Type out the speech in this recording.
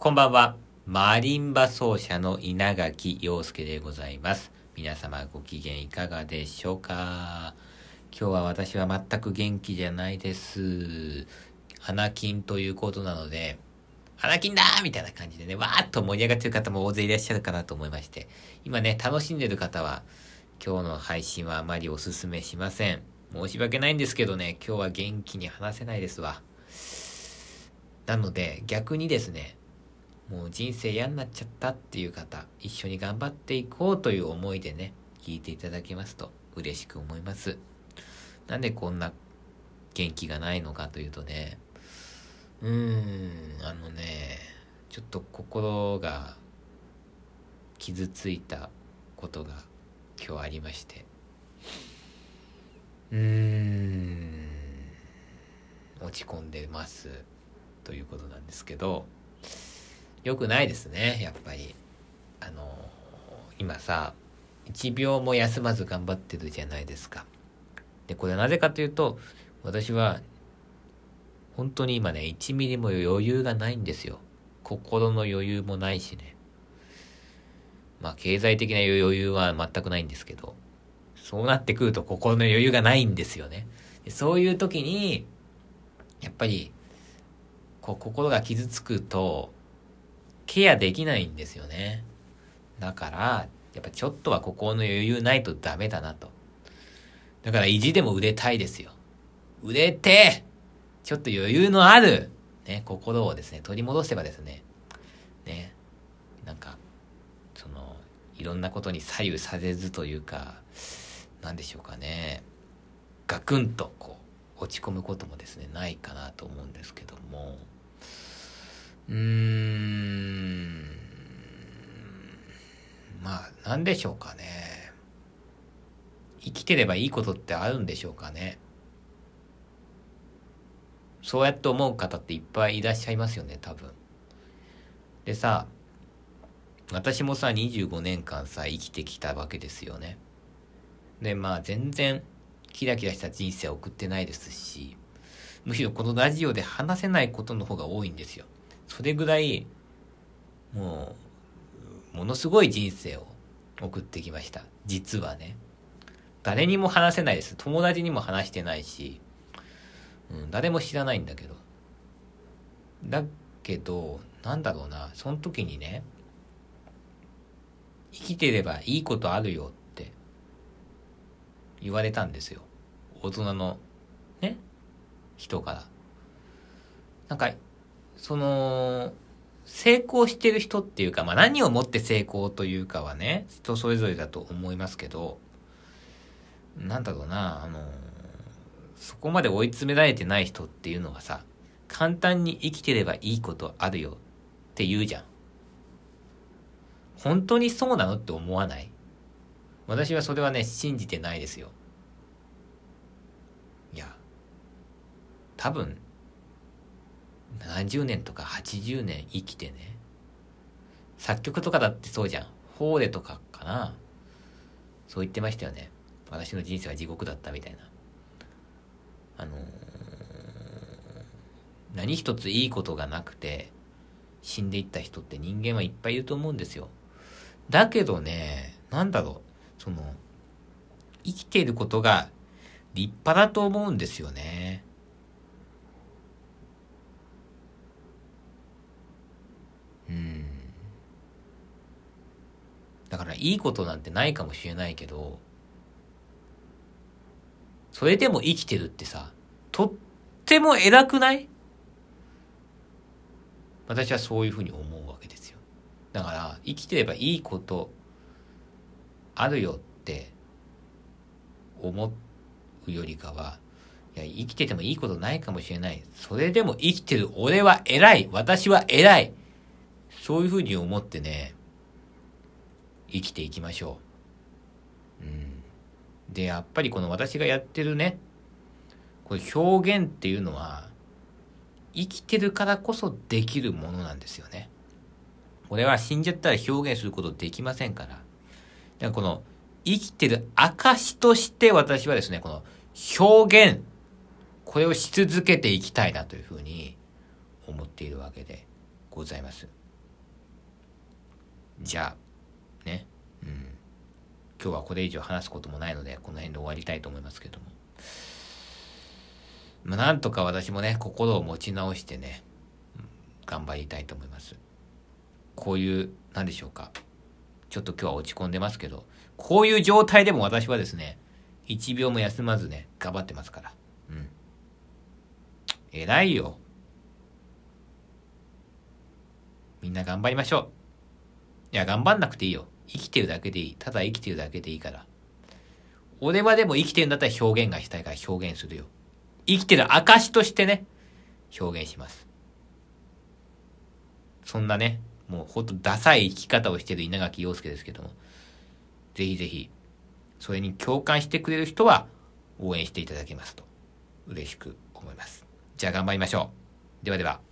こんばんは。マリンバ奏者の稲垣陽介でございます。皆様ご機嫌いかがでしょうか？今日は私は全く元気じゃないです。花金ということなので、花金だーみたいな感じでね、わーっと盛り上がってる方も大勢いらっしゃるかなと思いまして、今ね、楽しんでる方は、今日の配信はあまりおすすめしません。申し訳ないんですけどね、今日は元気に話せないですわ。なので、逆にですね、もう人生嫌になっちゃったっていう方、一緒に頑張っていこうという思いでね、聞いていただけますと嬉しく思います。なんでこんな元気がないのかというとね、うーん、あのね、ちょっと心が傷ついたことが今日ありまして、うーん、落ち込んでますということなんですけど、良くないですね、やっぱり。あの、今さ、1秒も休まず頑張ってるじゃないですか。で、これはなぜかというと、私は、本当に今ね、1ミリも余裕がないんですよ。心の余裕もないしね。まあ、経済的な余裕は全くないんですけど、そうなってくると心の余裕がないんですよね。でそういう時に、やっぱり、こう、心が傷つくと、ケアできないんですよね。だから、やっぱちょっとは心の余裕ないとダメだなと。だから意地でも売れたいですよ。売れて、ちょっと余裕のある、ね、心をですね、取り戻せばですね、ね、なんか、その、いろんなことに左右されずというか、なんでしょうかね、ガクンとこう、落ち込むこともですね、ないかなと思うんですけども、うーん、まあ、なんでしょうかね。生きてればいいことってあるんでしょうかね。そうやって思う方っていっぱいいらっしゃいますよね、多分。でさ、私もさ、25年間さ、生きてきたわけですよね。で、まあ、全然、キラキラした人生を送ってないですし、むしろこのラジオで話せないことの方が多いんですよ。それぐらい、もう、ものすごい人生を送ってきました。実はね。誰にも話せないです。友達にも話してないし、うん、誰も知らないんだけど。だけど、なんだろうな、その時にね、生きてればいいことあるよって言われたんですよ。大人の、ね、人から。なんか、その、成功してる人っていうか、まあ何をもって成功というかはね、人それぞれだと思いますけど、なんだろうな、あの、そこまで追い詰められてない人っていうのがさ、簡単に生きてればいいことあるよって言うじゃん。本当にそうなのって思わない？私はそれはね、信じてないですよ。いや、多分、70年とか80年生きてね、作曲とかだってそうじゃん。フォーレとかかな。そう言ってましたよね。私の人生は地獄だったみたいな。あのー何一ついいことがなくて、死んでいった人って人間はいっぱいいると思うんですよ。だけどね、なんだろう、その、生きていることが立派だと思うんですよね。うん。だからいいことなんてないかもしれないけど、それでも生きてるってさ、とっても偉くない？私はそういうふうに思うわけですよ。だから、生きてればいいことあるよって思うよりかは、いや、生きててもいいことないかもしれない。それでも生きてる俺は偉い私は偉いそういうふうに思ってね、生きていきましょう。うん。で、やっぱりこの私がやってるね、これ表現っていうのは、生きてるからこそできるものなんですよね。俺は死んじゃったら表現することできませんから。だからこの生きてる証として私はですね、この表現、これをし続けていきたいなというふうに思っているわけでございます。じゃあ、ね。うん。今日はこれ以上話すこともないので、この辺で終わりたいと思いますけども。まあ、なんとか私もね、心を持ち直してね、頑張りたいと思います。こういう、なんでしょうか。ちょっと今日は落ち込んでますけど、こういう状態でも私はですね、一秒も休まずね、頑張ってますから。うん。偉いよ。みんな頑張りましょう。いや、頑張んなくていいよ。生きてるだけでいい。ただ生きてるだけでいいから。俺はでも生きてるんだったら表現がしたいから表現するよ。生きてる証としてね、表現します。そんなね、もうほんとダサい生き方をしてる稲垣陽介ですけども、ぜひぜひ、それに共感してくれる人は応援していただけますと嬉しく思います。じゃあ頑張りましょう。ではでは。